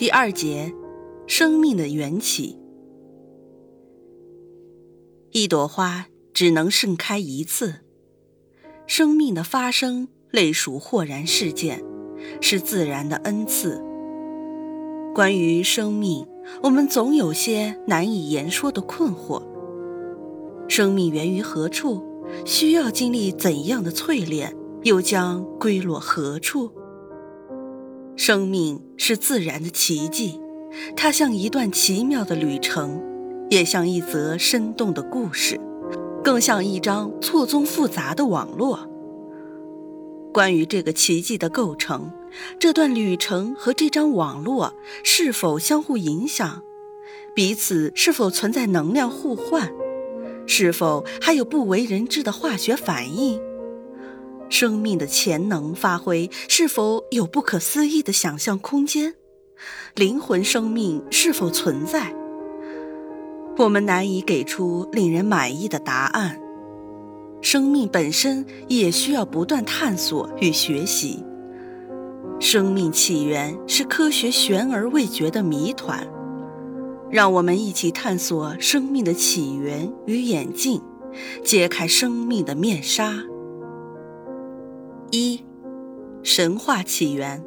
第二节，生命的缘起。一朵花只能盛开一次，生命的发生类属豁然事件，是自然的恩赐。关于生命，我们总有些难以言说的困惑：生命源于何处？需要经历怎样的淬炼？又将归落何处？生命是自然的奇迹，它像一段奇妙的旅程，也像一则生动的故事，更像一张错综复杂的网络。关于这个奇迹的构成，这段旅程和这张网络是否相互影响，彼此是否存在能量互换，是否还有不为人知的化学反应？生命的潜能发挥是否有不可思议的想象空间？灵魂生命是否存在？我们难以给出令人满意的答案。生命本身也需要不断探索与学习。生命起源是科学悬而未决的谜团。让我们一起探索生命的起源与演进，揭开生命的面纱。一，神话起源。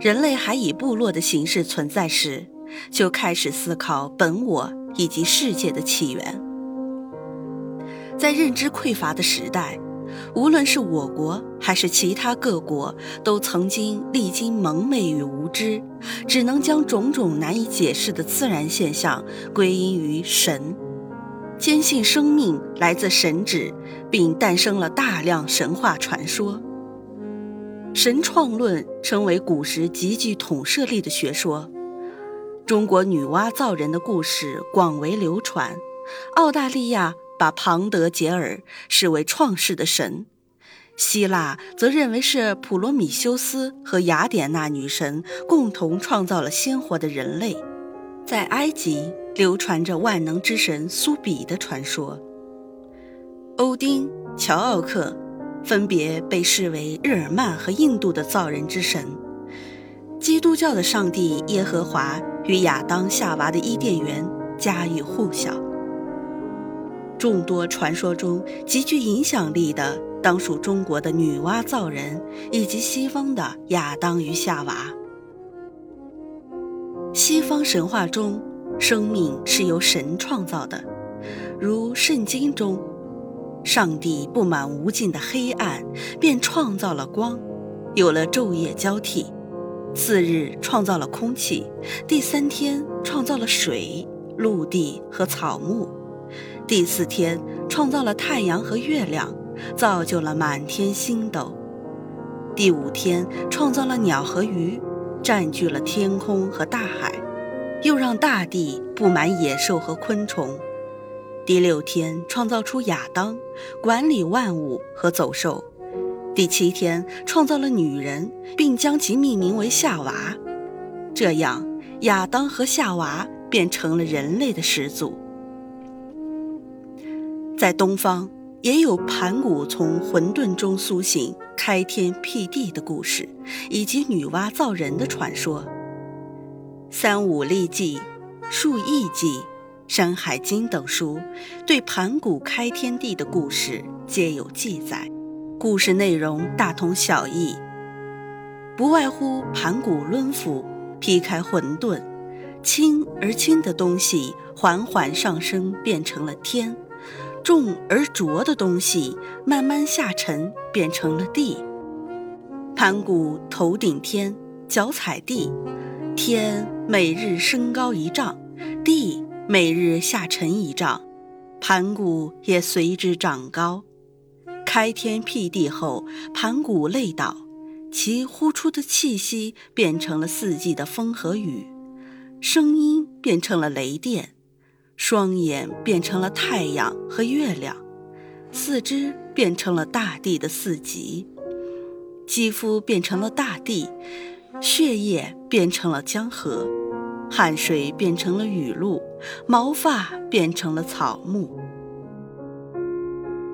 人类还以部落的形式存在时，就开始思考本我以及世界的起源。在认知匮乏的时代，无论是我国还是其他各国，都曾经历经蒙昧与无知，只能将种种难以解释的自然现象归因于神。坚信生命来自神旨，并诞生了大量神话传说。神创论成为古时极具统摄力的学说。中国女娲造人的故事广为流传。澳大利亚把庞德杰尔视为创世的神，希腊则认为是普罗米修斯和雅典娜女神共同创造了鲜活的人类。在埃及。流传着万能之神苏比的传说。欧丁、乔奥克分别被视为日耳曼和印度的造人之神。基督教的上帝耶和华与亚当夏娃的伊甸园家喻户晓。众多传说中极具影响力的，当属中国的女娲造人，以及西方的亚当与夏娃。西方神话中。生命是由神创造的，如圣经中，上帝布满无尽的黑暗，便创造了光，有了昼夜交替。次日创造了空气，第三天创造了水、陆地和草木，第四天创造了太阳和月亮，造就了满天星斗。第五天创造了鸟和鱼，占据了天空和大海。又让大地布满野兽和昆虫。第六天创造出亚当，管理万物和走兽。第七天创造了女人，并将其命名为夏娃。这样，亚当和夏娃便成了人类的始祖。在东方，也有盘古从混沌中苏醒、开天辟地的故事，以及女娲造人的传说。《三五历记》《数异记》《山海经》等书对盘古开天地的故事皆有记载，故事内容大同小异，不外乎盘古抡斧劈开混沌，轻而轻的东西缓缓上升变成了天，重而浊的东西慢慢下沉变成了地。盘古头顶天，脚踩地。天每日升高一丈，地每日下沉一丈，盘古也随之长高。开天辟地后，盘古累倒，其呼出的气息变成了四季的风和雨，声音变成了雷电，双眼变成了太阳和月亮，四肢变成了大地的四极，肌肤变成了大地，血液变成了江河，汗水变成了雨露，毛发变成了草木。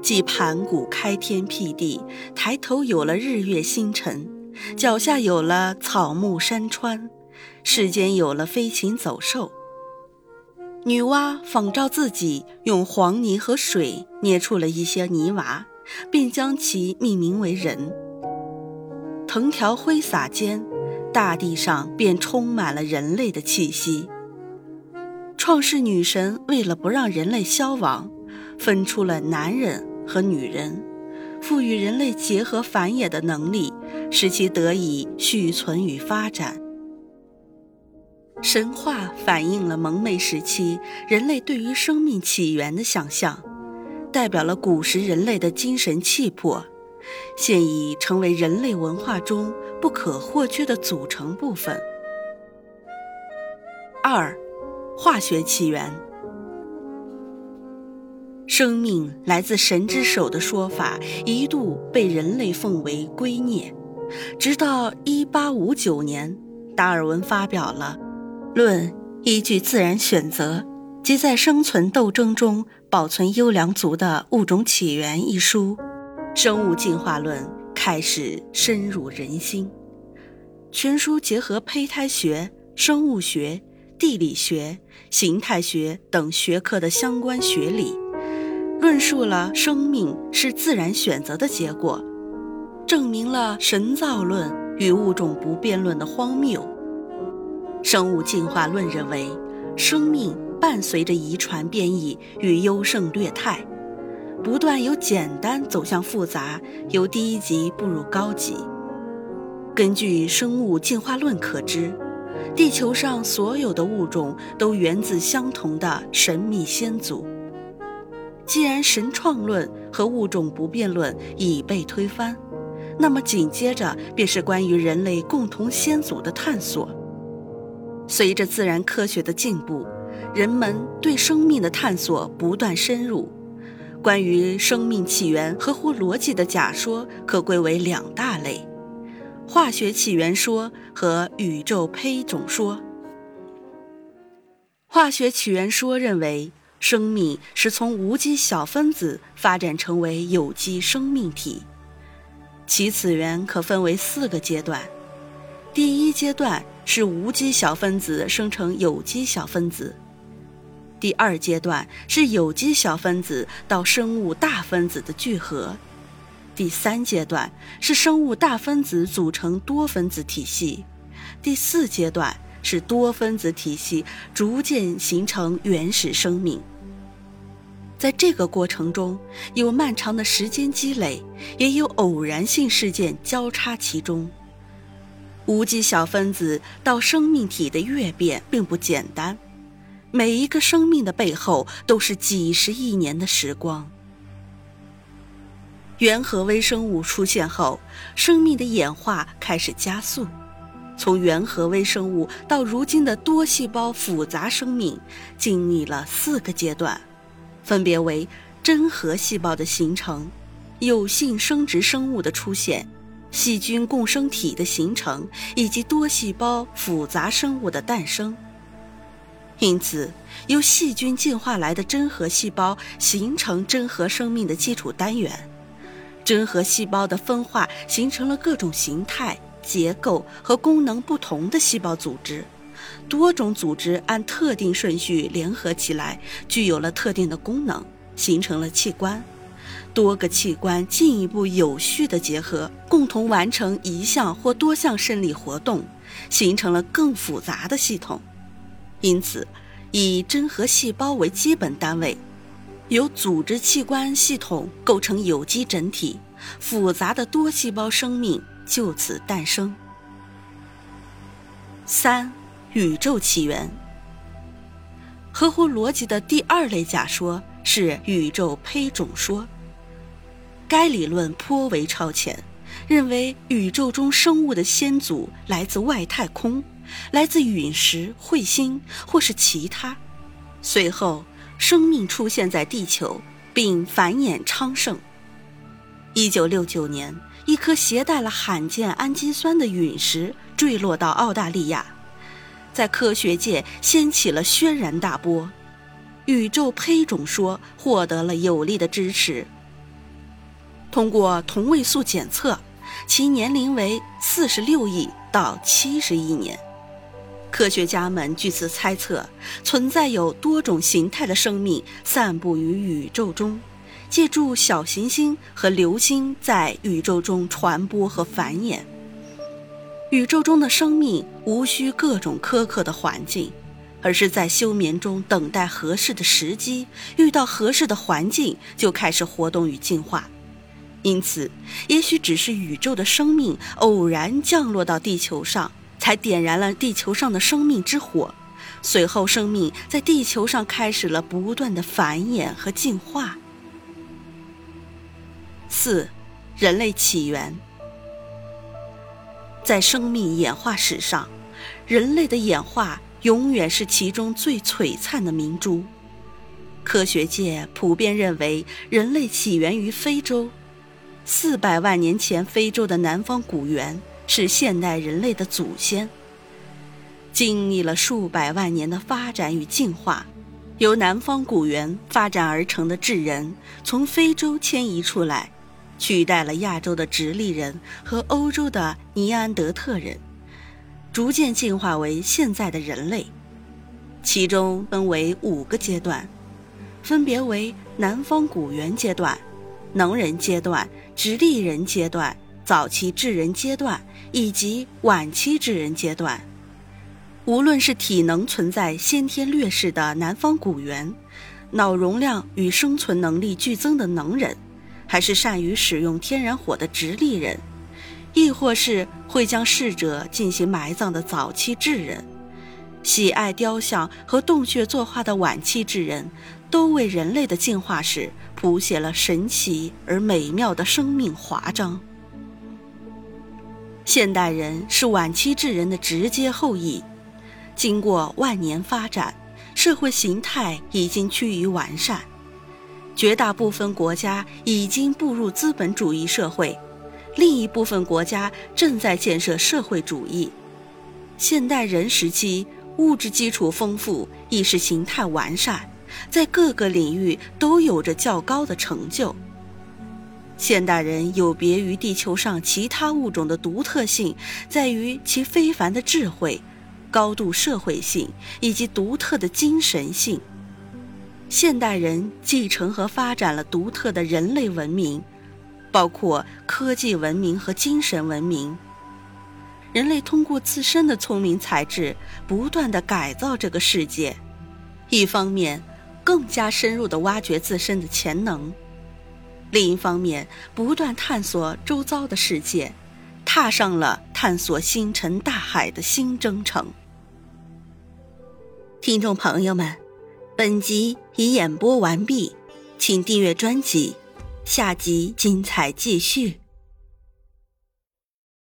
即盘古开天辟地，抬头有了日月星辰，脚下有了草木山川，世间有了飞禽走兽。女娲仿照自己用黄泥和水捏出了一些泥娃，并将其命名为人。藤条挥洒间，大地上便充满了人类的气息。创世女神为了不让人类消亡，分出了男人。和女人，赋予人类结合繁衍的能力，使其得以续存与发展。神话反映了蒙昧时期人类对于生命起源的想象，代表了古时人类的精神气魄，现已成为人类文化中不可或缺的组成部分。二，化学起源。生命来自神之手的说法一度被人类奉为圭臬，直到1859年，达尔文发表了《论依据自然选择及在生存斗争中保存优良族的物种起源》一书，生物进化论开始深入人心。全书结合胚胎学、生物学、地理学、形态学等学科的相关学理。论述了生命是自然选择的结果，证明了神造论与物种不变论的荒谬。生物进化论认为，生命伴随着遗传变异与优胜劣汰，不断由简单走向复杂，由低级步入高级。根据生物进化论可知，地球上所有的物种都源自相同的神秘先祖。既然神创论和物种不变论已被推翻，那么紧接着便是关于人类共同先祖的探索。随着自然科学的进步，人们对生命的探索不断深入。关于生命起源合乎逻辑的假说可归为两大类：化学起源说和宇宙胚种说。化学起源说认为。生命是从无机小分子发展成为有机生命体，其次元可分为四个阶段。第一阶段是无机小分子生成有机小分子，第二阶段是有机小分子到生物大分子的聚合，第三阶段是生物大分子组成多分子体系，第四阶段是多分子体系逐渐形成原始生命。在这个过程中，有漫长的时间积累，也有偶然性事件交叉其中。无机小分子到生命体的跃变并不简单，每一个生命的背后都是几十亿年的时光。原核微生物出现后，生命的演化开始加速，从原核微生物到如今的多细胞复杂生命，经历了四个阶段。分别为真核细胞的形成、有性生殖生物的出现、细菌共生体的形成以及多细胞复杂生物的诞生。因此，由细菌进化来的真核细胞形成真核生命的基础单元。真核细胞的分化形成了各种形态、结构和功能不同的细胞组织。多种组织按特定顺序联合起来，具有了特定的功能，形成了器官。多个器官进一步有序的结合，共同完成一项或多项生理活动，形成了更复杂的系统。因此，以真核细胞为基本单位，由组织器官系统构成有机整体，复杂的多细胞生命就此诞生。三。宇宙起源，合乎逻辑的第二类假说是宇宙胚种说。该理论颇为超前，认为宇宙中生物的先祖来自外太空，来自陨石、彗星或是其他。随后，生命出现在地球，并繁衍昌盛。一九六九年，一颗携带了罕见氨基酸的陨石坠落到澳大利亚，在科学界掀起了轩然大波，宇宙胚种说获得了有力的支持。通过同位素检测，其年龄为四十六亿到七十亿年。科学家们据此猜测，存在有多种形态的生命散布于宇宙中，借助小行星和流星在宇宙中传播和繁衍。宇宙中的生命无需各种苛刻的环境，而是在休眠中等待合适的时机，遇到合适的环境就开始活动与进化。因此，也许只是宇宙的生命偶然降落到地球上，才点燃了地球上的生命之火。随后，生命在地球上开始了不断的繁衍和进化。四，人类起源。在生命演化史上，人类的演化永远是其中最璀璨的明珠。科学界普遍认为，人类起源于非洲。四百万年前，非洲的南方古猿是现代人类的祖先。经历了数百万年的发展与进化，由南方古猿发展而成的智人从非洲迁移出来，取代了亚洲的直立人和欧洲的尼安德特人，逐渐进化为现在的人类。其中分为五个阶段，分别为南方古猿阶段、能人阶段。直立人阶段、早期智人阶段以及晚期智人阶段，无论是体能存在先天劣势的南方古猿，脑容量与生存能力剧增的能人，还是善于使用天然火的直立人，亦或是会将逝者进行埋葬的早期智人，喜爱雕像和洞穴作画的晚期智人，都为人类的进化史。谱写了神奇而美妙的生命华章。现代人是晚期智人的直接后裔，经过万年发展，社会形态已经趋于完善，绝大部分国家已经步入资本主义社会，另一部分国家正在建设社会主义。现代人时期，物质基础丰富，意识形态完善。在各个领域都有着较高的成就。现代人有别于地球上其他物种的独特性，在于其非凡的智慧、高度社会性以及独特的精神性。现代人继承和发展了独特的人类文明，包括科技文明和精神文明。人类通过自身的聪明才智，不断的改造这个世界。一方面，更加深入地挖掘自身的潜能，另一方面，不断探索周遭的世界，踏上了探索星辰大海的新征程。听众朋友们，本集已演播完毕，请订阅专辑，下集精彩继续。